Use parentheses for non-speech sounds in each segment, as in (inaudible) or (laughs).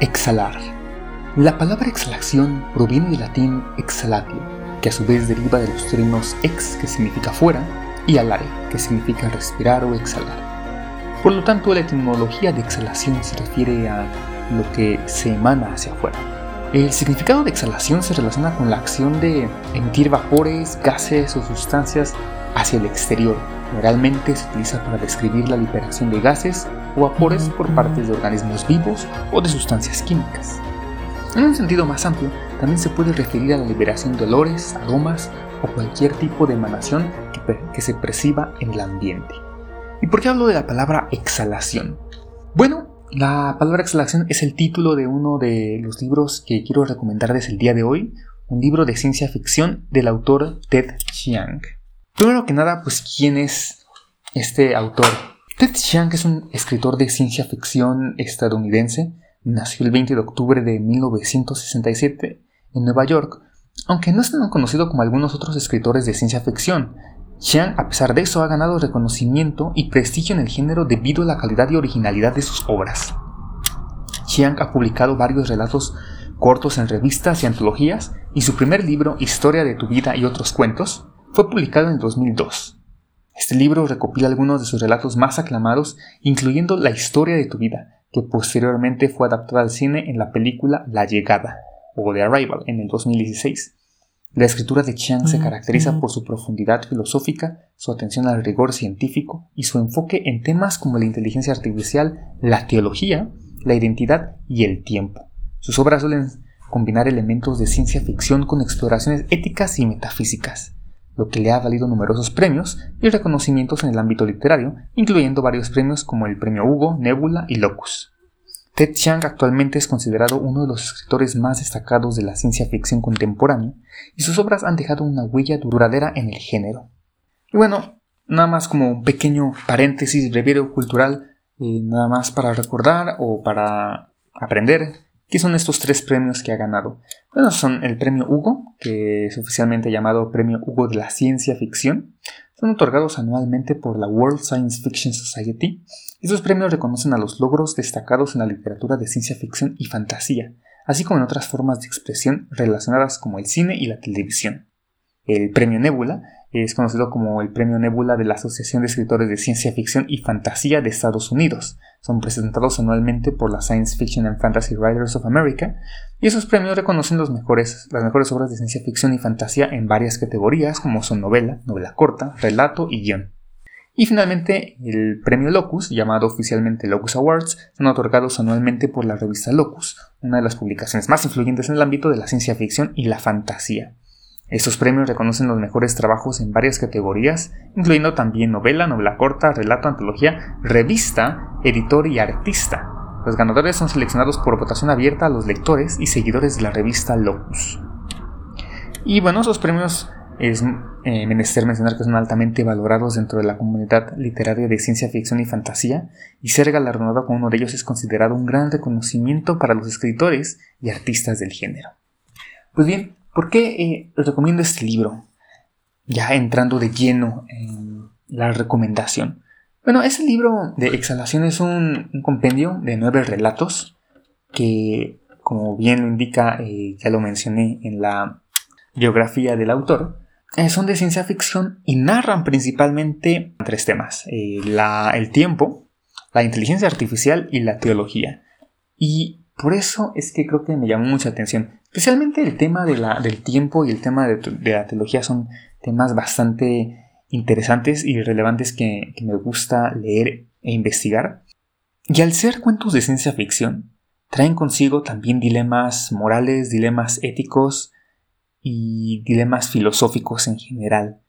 Exhalar. La palabra exhalación proviene del latín exhalatio, que a su vez deriva de los términos ex, que significa fuera, y alare, que significa respirar o exhalar. Por lo tanto, la etimología de exhalación se refiere a lo que se emana hacia afuera. El significado de exhalación se relaciona con la acción de emitir vapores, gases o sustancias hacia el exterior. Generalmente se utiliza para describir la liberación de gases o vapores por partes de organismos vivos o de sustancias químicas. En un sentido más amplio, también se puede referir a la liberación de olores, aromas o cualquier tipo de emanación que, que se perciba en el ambiente. ¿Y por qué hablo de la palabra exhalación? Bueno, la palabra exhalación es el título de uno de los libros que quiero recomendarles el día de hoy, un libro de ciencia ficción del autor Ted Chiang. Primero que nada, pues, ¿quién es este autor? Ted Chiang es un escritor de ciencia ficción estadounidense. Nació el 20 de octubre de 1967 en Nueva York, aunque no es tan conocido como algunos otros escritores de ciencia ficción. Chiang, a pesar de eso, ha ganado reconocimiento y prestigio en el género debido a la calidad y originalidad de sus obras. Chiang ha publicado varios relatos cortos en revistas y antologías, y su primer libro, Historia de tu vida y otros cuentos, fue publicado en el 2002. Este libro recopila algunos de sus relatos más aclamados, incluyendo La historia de tu vida, que posteriormente fue adaptada al cine en la película La llegada, o The Arrival, en el 2016. La escritura de Chiang se caracteriza por su profundidad filosófica, su atención al rigor científico y su enfoque en temas como la inteligencia artificial, la teología, la identidad y el tiempo. Sus obras suelen combinar elementos de ciencia ficción con exploraciones éticas y metafísicas lo que le ha valido numerosos premios y reconocimientos en el ámbito literario, incluyendo varios premios como el Premio Hugo, Nebula y Locus. Ted Chiang actualmente es considerado uno de los escritores más destacados de la ciencia ficción contemporánea y sus obras han dejado una huella duradera en el género. Y bueno, nada más como un pequeño paréntesis breviario cultural, eh, nada más para recordar o para aprender ¿Qué son estos tres premios que ha ganado? Bueno, son el premio Hugo, que es oficialmente llamado Premio Hugo de la Ciencia Ficción. Son otorgados anualmente por la World Science Fiction Society. Estos premios reconocen a los logros destacados en la literatura de ciencia ficción y fantasía, así como en otras formas de expresión relacionadas como el cine y la televisión. El premio Nebula es conocido como el Premio Nebula de la Asociación de Escritores de Ciencia Ficción y Fantasía de Estados Unidos. Son presentados anualmente por la Science Fiction and Fantasy Writers of America y esos premios reconocen los mejores, las mejores obras de ciencia ficción y fantasía en varias categorías como son novela, novela corta, relato y guion. Y finalmente, el premio Locus, llamado oficialmente Locus Awards, son otorgados anualmente por la revista Locus, una de las publicaciones más influyentes en el ámbito de la ciencia ficción y la fantasía. Estos premios reconocen los mejores trabajos en varias categorías, incluyendo también novela, novela corta, relato, antología, revista, editor y artista. Los ganadores son seleccionados por votación abierta a los lectores y seguidores de la revista Locus. Y bueno, esos premios es eh, menester mencionar que son altamente valorados dentro de la comunidad literaria de ciencia ficción y fantasía, y ser galardonado con uno de ellos es considerado un gran reconocimiento para los escritores y artistas del género. Pues bien, ¿Por qué eh, recomiendo este libro? Ya entrando de lleno en la recomendación. Bueno, ese libro de exhalación es un, compendio de nueve relatos que, como bien lo indica, eh, ya lo mencioné en la biografía del autor, eh, son de ciencia ficción y narran principalmente tres temas. el tiempo, la inteligencia artificial y la teología. Y por eso es que creo que me llamó mucha atención. Especialmente el tema de la, del tiempo y el tema de, la teología son temas bastante interesantes y relevantes que, me gusta leer e investigar. Y al ser cuentos de ciencia ficción, traen consigo también dilemas morales, dilemas éticos y dilemas filosóficos en general.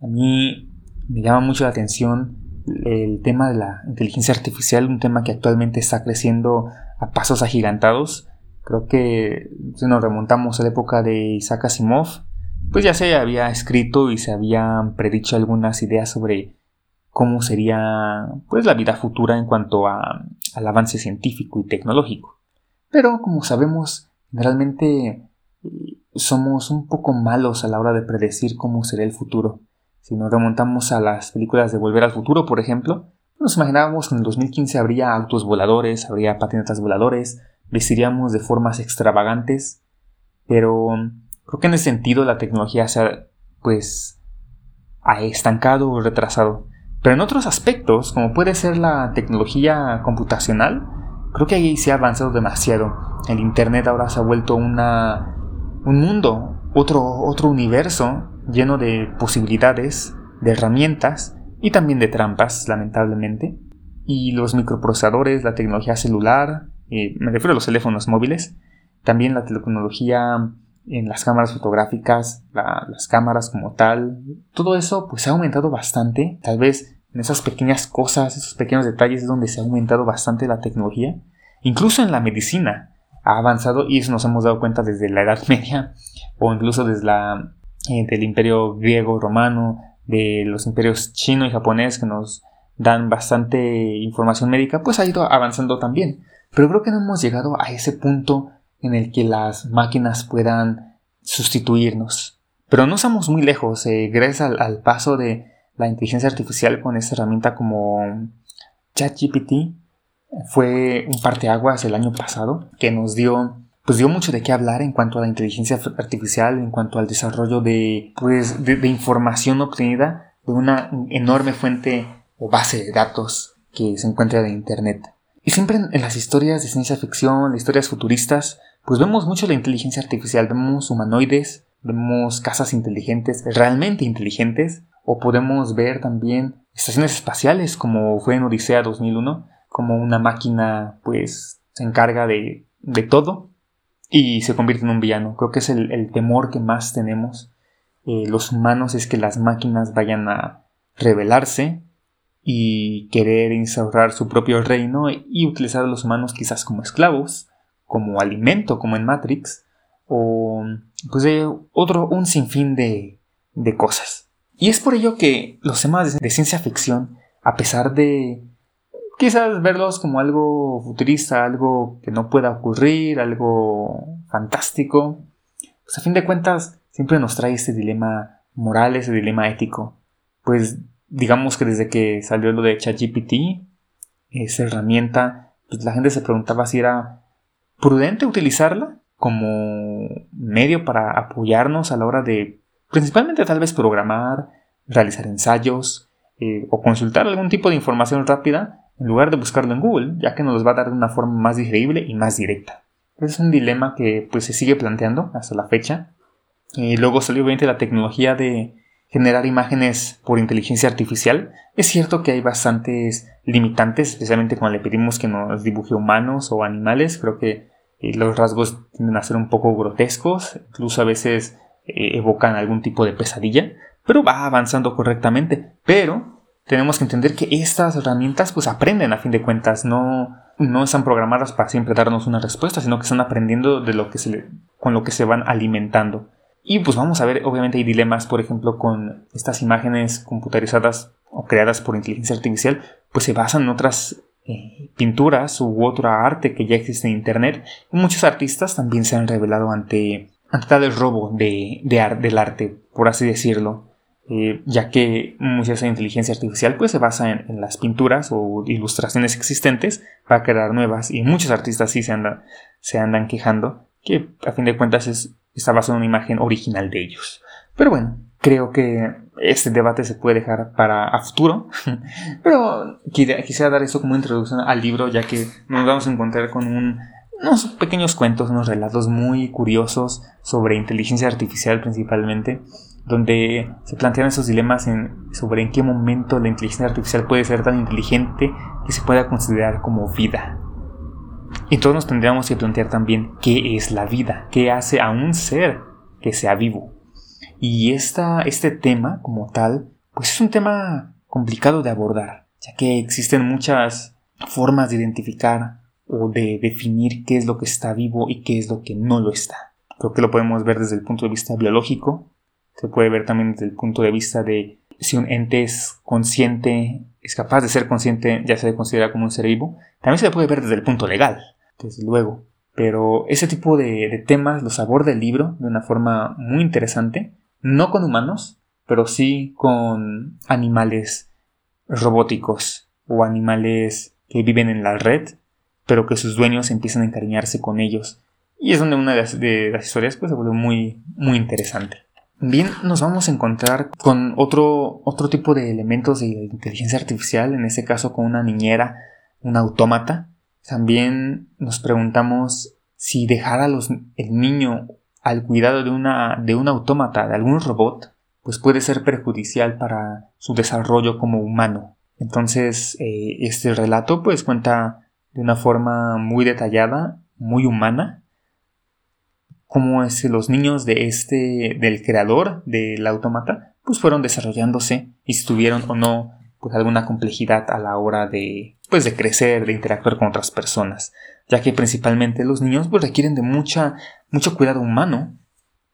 A mí me llama mucho la atención el tema de la inteligencia artificial, un tema que actualmente está creciendo a pasos agigantados. Creo que si nos remontamos a la época de Isaac Asimov, pues ya se había escrito y se habían predicho algunas ideas sobre cómo sería pues la vida futura en cuanto a, al avance científico y tecnológico. Pero como sabemos, generalmente eh, somos un poco malos a la hora de predecir cómo será el futuro. Si nos remontamos a las películas de Volver al Futuro, por ejemplo, nos imaginábamos que en el 2015 habría autos voladores, habría patinetas voladores, vestiríamos de formas extravagantes, pero creo que en ese sentido la tecnología se ha, pues, ha estancado o retrasado. Pero en otros aspectos, como puede ser la tecnología computacional, creo que ahí se ha avanzado demasiado. El Internet ahora se ha vuelto una, un mundo, otro, otro universo lleno de posibilidades, de herramientas y también de trampas, lamentablemente. Y los microprocesadores, la tecnología celular, eh, me refiero a los teléfonos móviles, también la tecnología en las cámaras fotográficas, las cámaras como tal, todo eso pues ha aumentado bastante, tal vez en esas pequeñas cosas, esos pequeños detalles es donde se ha aumentado bastante la tecnología, incluso en la medicina ha avanzado y eso nos hemos dado cuenta desde la Edad Media o incluso desde la eh, del Imperio griego, romano, de los imperios chino y japonés que nos dan bastante información médica, pues ha ido avanzando también. Pero creo que no hemos llegado a ese punto en el que las máquinas puedan sustituirnos. Pero no estamos muy lejos, eh, gracias al, paso de la inteligencia artificial con esta herramienta como ChatGPT. Fue un parteaguas el año pasado que nos dio, pues dio mucho de qué hablar en cuanto a la inteligencia artificial, en cuanto al desarrollo de, pues, de, de información obtenida de una enorme fuente o base de datos que se encuentra en Internet. Y siempre en, las historias de ciencia ficción, las historias futuristas, pues vemos mucho la inteligencia artificial, vemos humanoides, vemos casas inteligentes, realmente inteligentes, o podemos ver también estaciones espaciales como fue en Odisea 2001, como una máquina pues se encarga de, de todo y se convierte en un villano. Creo que es el, temor que más tenemos eh, los humanos es que las máquinas vayan a rebelarse y querer instaurar su propio reino y utilizar a los humanos quizás como esclavos, como alimento, como en Matrix, o pues otro, un sinfín de, de cosas. Y es por ello que los temas de ciencia ficción, a pesar de quizás verlos como algo futurista, algo que no pueda ocurrir, algo fantástico, pues a fin de cuentas siempre nos trae este dilema moral, ese dilema ético. Pues digamos que desde que salió lo de ChatGPT, esa herramienta, pues la gente se preguntaba si era prudente utilizarla como medio para apoyarnos a la hora de, principalmente tal vez programar, realizar ensayos eh, o consultar algún tipo de información rápida en lugar de buscarlo en Google, ya que nos va a dar de una forma más digerible y más directa. Es un dilema que pues se sigue planteando hasta la fecha. Y luego salió obviamente la tecnología de generar imágenes por inteligencia artificial. Es cierto que hay bastantes limitantes, especialmente cuando le pedimos que nos dibuje humanos o animales. Creo que eh, los rasgos tienden a ser un poco grotescos, incluso a veces eh, evocan algún tipo de pesadilla, pero va avanzando correctamente. Pero tenemos que entender que estas herramientas pues aprenden a fin de cuentas, no, no están programadas para siempre darnos una respuesta, sino que están aprendiendo de lo que se con lo que se van alimentando. Y pues vamos a ver, obviamente hay dilemas, por ejemplo, con estas imágenes computarizadas o creadas por inteligencia artificial, pues se basan en otras eh, pinturas u otra arte que ya existe en Internet. Y muchos artistas también se han revelado ante, ante tal robo de, del arte, por así decirlo. Eh, ya que mucha esa inteligencia artificial pues se basa en, las pinturas o ilustraciones existentes para crear nuevas y muchos artistas sí se andan, se andan quejando que a fin de cuentas es está basado en una imagen original de ellos. Pero bueno, creo que este debate se puede dejar para a futuro. (laughs) Pero quisiera dar eso como introducción al libro, ya que nos vamos a encontrar con unos pequeños cuentos, unos relatos muy curiosos sobre inteligencia artificial principalmente, donde se plantean esos dilemas sobre en qué momento la inteligencia artificial puede ser tan inteligente que se pueda considerar como vida. Todos nos tendríamos que plantear también qué es la vida, qué hace a un ser que sea vivo. Y esta, este tema como tal, pues es un tema complicado de abordar, ya que existen muchas formas de identificar o de definir qué es lo que está vivo y qué es lo que no lo está. Creo que lo podemos ver desde el punto de vista biológico, se puede ver también desde el punto de vista de si un ente es consciente, es capaz de ser consciente, ya se considera como un ser vivo, también se puede ver desde el punto legal, desde luego. Pero ese tipo de, temas los aborda el libro de una forma muy interesante, no con humanos, pero sí con animales robóticos o animales que viven en la red, pero que sus dueños empiezan a encariñarse con ellos. Y es donde una de las, historias pues, se vuelve muy, muy interesante. Bien, nos vamos a encontrar con otro, otro tipo de elementos de inteligencia artificial, en este caso con una niñera, un autómata. También nos preguntamos si dejar a los, el niño al cuidado de, una, de un autómata, de algún robot, pues puede ser perjudicial para su desarrollo como humano. Entonces, eh, este relato pues cuenta de una forma muy detallada, muy humana, cómo es los niños de este, del creador del autómata, pues fueron desarrollándose y si tuvieron o no pues alguna complejidad a la hora de, pues de crecer, de interactuar con otras personas, ya que principalmente los niños pues requieren de mucha, mucho cuidado humano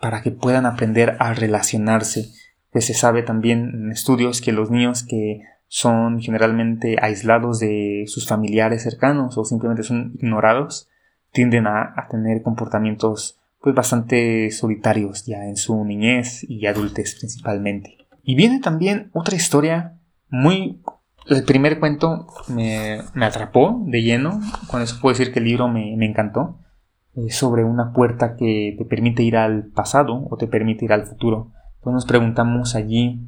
para que puedan aprender a relacionarse. Pues se sabe también en estudios que los niños que son generalmente aislados de sus familiares cercanos o simplemente son ignorados, tienden a, tener comportamientos pues bastante solitarios ya en su niñez y adultez principalmente. Y viene también otra historia muy... El primer cuento me, atrapó de lleno, con eso puedo decir que el libro me, encantó, es sobre una puerta que te permite ir al pasado o te permite ir al futuro. Pues nos preguntamos allí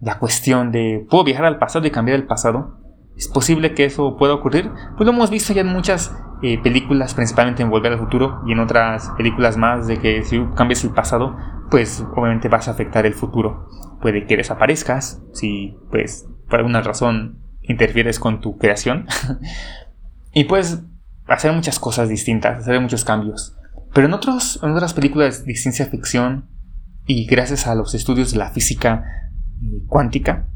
la cuestión de ¿puedo viajar al pasado y cambiar el pasado? ¿Es posible que eso pueda ocurrir? Pues lo hemos visto ya en muchas eh, películas, principalmente en Volver al Futuro y en otras películas más, de que si cambias el pasado, pues obviamente vas a afectar el futuro. Puede que desaparezcas, si pues por alguna razón interfieres con tu creación. (laughs) y puedes hacer muchas cosas distintas, hacer muchos cambios. Pero en, otros, en otras películas de ciencia ficción y gracias a los estudios de la física cuántica,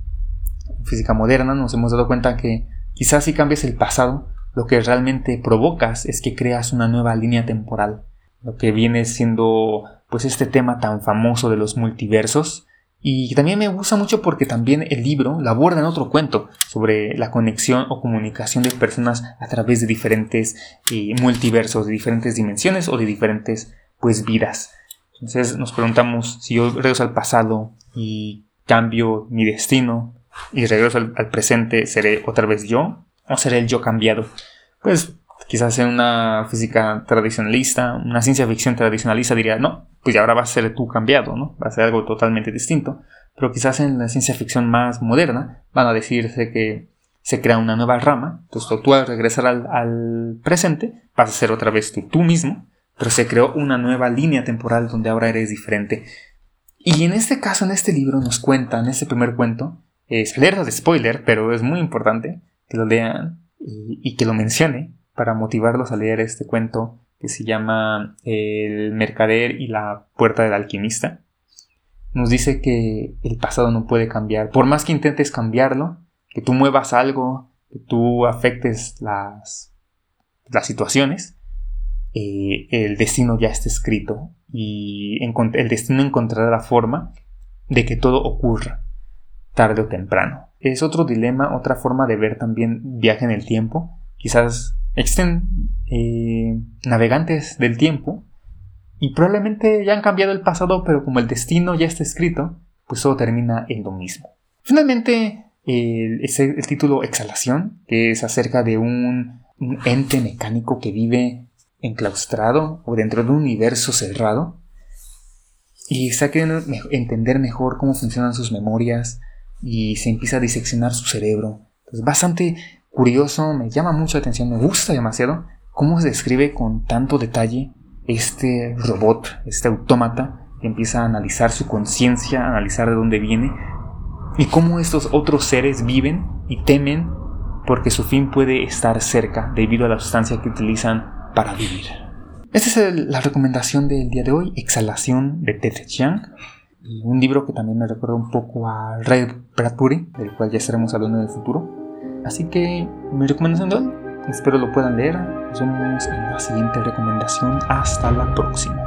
física moderna, nos hemos dado cuenta que quizás si cambias el pasado, lo que realmente provocas es que creas una nueva línea temporal, lo que viene siendo pues este tema tan famoso de los multiversos. Y también me gusta mucho porque también el libro lo aborda en otro cuento sobre la conexión o comunicación de personas a través de diferentes eh, multiversos, de diferentes dimensiones o de diferentes pues vidas. Entonces nos preguntamos si yo regreso al pasado y cambio mi destino y regreso al, presente, ¿seré otra vez yo o seré el yo cambiado? Pues quizás en una física tradicionalista, una ciencia ficción tradicionalista diría, no, pues ahora va a ser tú cambiado, ¿no? Va a ser algo totalmente distinto. Pero quizás en la ciencia ficción más moderna van a decirse que se crea una nueva rama, entonces tú al regresar al, al presente vas a ser otra vez tú, tú mismo, pero se creó una nueva línea temporal donde ahora eres diferente y en este caso, en este libro, nos cuentan, en este primer cuento, es alerta de spoiler, pero es muy importante que lo lean y, que lo mencione para motivarlos a leer este cuento que se llama El mercader y la puerta del alquimista. Nos dice que el pasado no puede cambiar. Por más que intentes cambiarlo, que tú muevas algo, que tú afectes las, las situaciones, eh, el destino ya está escrito y el destino encontrará la forma de que todo ocurra, tarde o temprano. Es otro dilema, otra forma de ver también viaje en el tiempo. Quizás existen eh, navegantes del tiempo y probablemente ya han cambiado el pasado, pero como el destino ya está escrito, pues todo termina en lo mismo. Finalmente, el, el título Exhalación, que es acerca de un ente mecánico que vive enclaustrado o dentro de un universo cerrado y está queriendo entender mejor cómo funcionan sus memorias y se empieza a diseccionar su cerebro. Es bastante curioso, me llama mucho la atención, me gusta demasiado cómo se describe con tanto detalle este robot, este autómata que empieza a analizar su conciencia, analizar de dónde viene y cómo estos otros seres viven y temen porque su fin puede estar cerca debido a la sustancia que utilizan para vivir. Esta es la recomendación del día de hoy, Exhalación de Ted Chiang, un libro que también me recuerda un poco a Ray Bradbury, del cual ya estaremos hablando en el futuro. Así que mi recomendación de espero lo puedan leer. Nos vemos en la siguiente recomendación. Hasta la próxima.